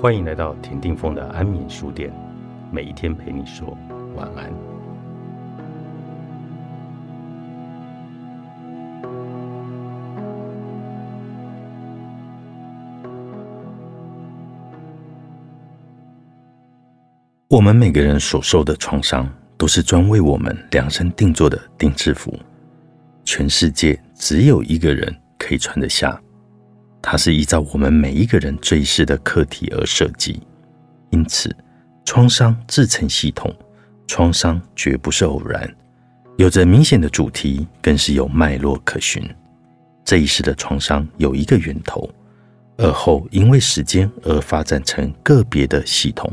欢迎来到田定峰的安眠书店，每一天陪你说晚安。我们每个人所受的创伤，都是专为我们量身定做的定制服。全世界只有一个人可以穿得下。它是依照我们每一个人这一世的课题而设计，因此，创伤自成系统，创伤绝不是偶然，有着明显的主题，更是有脉络可循。这一世的创伤有一个源头，而后因为时间而发展成个别的系统，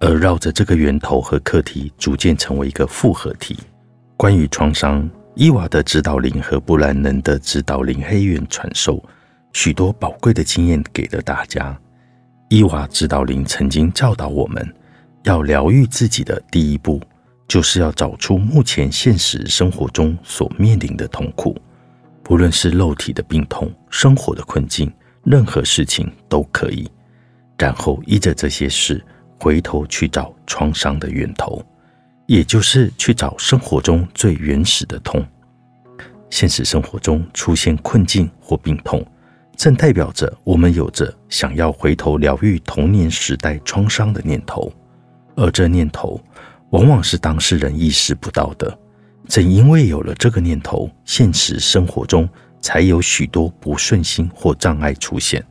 而绕着这个源头和课题，逐渐成为一个复合体。关于创伤，伊娃的指导灵和布兰能的指导灵黑渊传授。许多宝贵的经验给了大家。伊娃指导灵曾经教导我们，要疗愈自己的第一步，就是要找出目前现实生活中所面临的痛苦，不论是肉体的病痛、生活的困境，任何事情都可以。然后依着这些事，回头去找创伤的源头，也就是去找生活中最原始的痛。现实生活中出现困境或病痛。正代表着我们有着想要回头疗愈童年时代创伤的念头，而这念头往往是当事人意识不到的。正因为有了这个念头，现实生活中才有许多不顺心或障碍出现。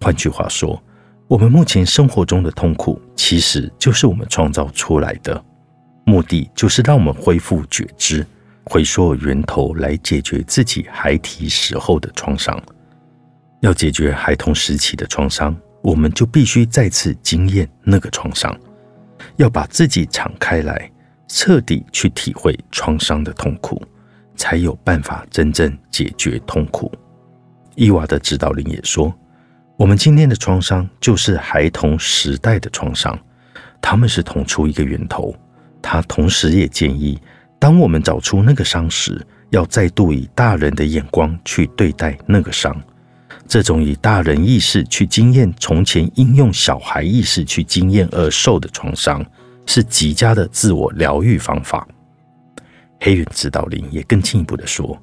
换句话说，我们目前生活中的痛苦，其实就是我们创造出来的。目的就是让我们恢复觉知，回溯源头，来解决自己孩提时候的创伤。要解决孩童时期的创伤，我们就必须再次经验那个创伤，要把自己敞开来，彻底去体会创伤的痛苦，才有办法真正解决痛苦。伊娃的指导灵也说，我们今天的创伤就是孩童时代的创伤，他们是同出一个源头。他同时也建议，当我们找出那个伤时，要再度以大人的眼光去对待那个伤。这种以大人意识去经验从前应用小孩意识去经验而受的创伤，是极佳的自我疗愈方法。黑人指导灵也更进一步的说，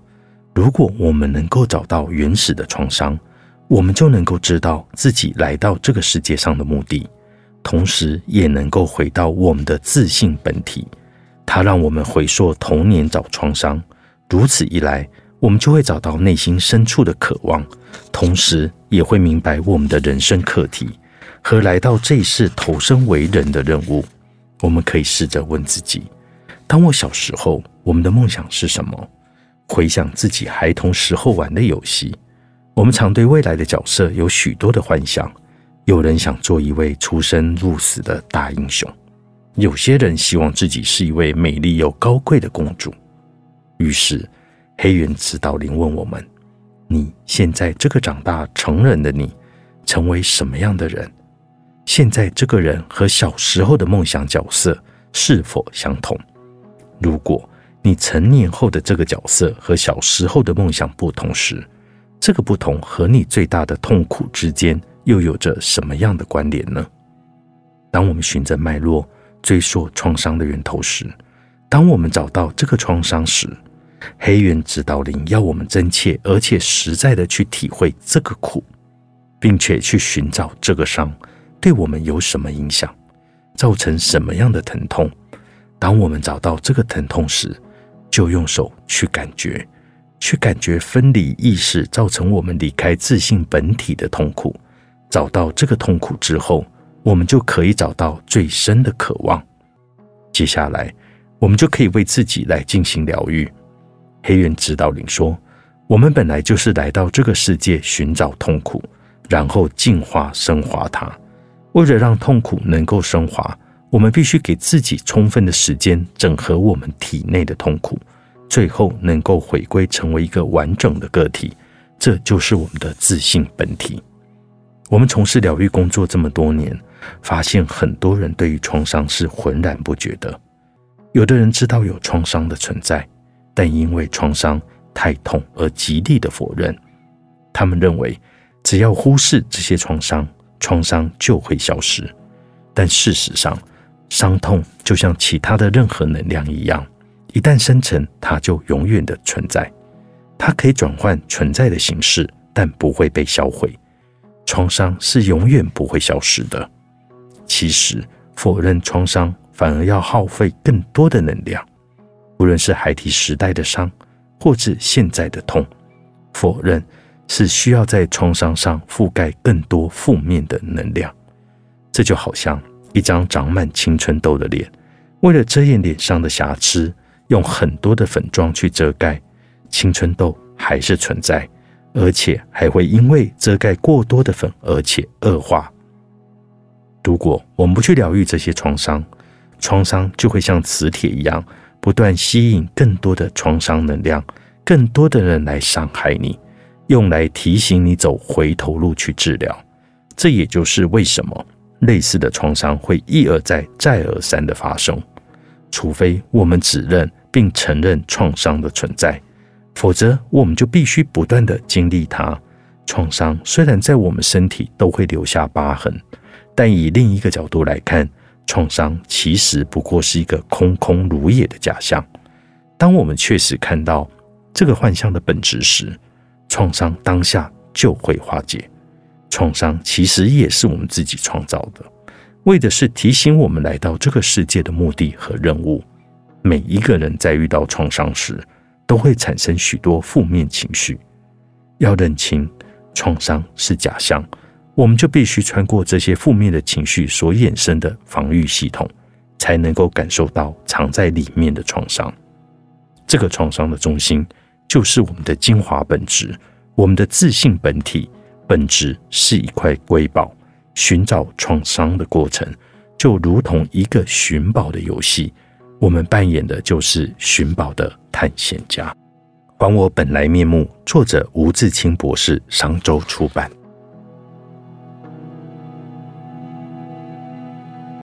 如果我们能够找到原始的创伤，我们就能够知道自己来到这个世界上的目的，同时也能够回到我们的自信本体。它让我们回溯童年找创伤，如此一来。我们就会找到内心深处的渴望，同时也会明白我们的人生课题和来到这一世投身为人的任务。我们可以试着问自己：当我小时候，我们的梦想是什么？回想自己孩童时候玩的游戏，我们常对未来的角色有许多的幻想。有人想做一位出生入死的大英雄，有些人希望自己是一位美丽又高贵的公主。于是。黑原指导灵问我们：“你现在这个长大成人的你，成为什么样的人？现在这个人和小时候的梦想角色是否相同？如果你成年后的这个角色和小时候的梦想不同时，这个不同和你最大的痛苦之间又有着什么样的关联呢？当我们循着脉络追溯创伤的源头时，当我们找到这个创伤时，黑原指导灵要我们真切而且实在的去体会这个苦，并且去寻找这个伤对我们有什么影响，造成什么样的疼痛。当我们找到这个疼痛时，就用手去感觉，去感觉分离意识造成我们离开自信本体的痛苦。找到这个痛苦之后，我们就可以找到最深的渴望。接下来，我们就可以为自己来进行疗愈。黑原指导灵说：“我们本来就是来到这个世界寻找痛苦，然后净化升华它。为了让痛苦能够升华，我们必须给自己充分的时间整合我们体内的痛苦，最后能够回归成为一个完整的个体。这就是我们的自信本体。我们从事疗愈工作这么多年，发现很多人对于创伤是浑然不觉的。有的人知道有创伤的存在。”但因为创伤太痛而极力的否认，他们认为只要忽视这些创伤，创伤就会消失。但事实上，伤痛就像其他的任何能量一样，一旦生成，它就永远的存在。它可以转换存在的形式，但不会被销毁。创伤是永远不会消失的。其实，否认创伤反而要耗费更多的能量。无论是孩提时代的伤，或是现在的痛，否认是需要在创伤上覆盖更多负面的能量。这就好像一张长满青春痘的脸，为了遮掩脸上的瑕疵，用很多的粉状去遮盖，青春痘还是存在，而且还会因为遮盖过多的粉而且恶化。如果我们不去疗愈这些创伤，创伤就会像磁铁一样。不断吸引更多的创伤能量，更多的人来伤害你，用来提醒你走回头路去治疗。这也就是为什么类似的创伤会一而再、再而三的发生。除非我们指认并承认创伤的存在，否则我们就必须不断的经历它。创伤虽然在我们身体都会留下疤痕，但以另一个角度来看。创伤其实不过是一个空空如也的假象。当我们确实看到这个幻象的本质时，创伤当下就会化解。创伤其实也是我们自己创造的，为的是提醒我们来到这个世界的目的和任务。每一个人在遇到创伤时，都会产生许多负面情绪。要认清创伤是假象。我们就必须穿过这些负面的情绪所衍生的防御系统，才能够感受到藏在里面的创伤。这个创伤的中心就是我们的精华本质，我们的自信本体本质是一块瑰宝。寻找创伤的过程，就如同一个寻宝的游戏，我们扮演的就是寻宝的探险家。还我本来面目，作者吴志清博士，商周出版。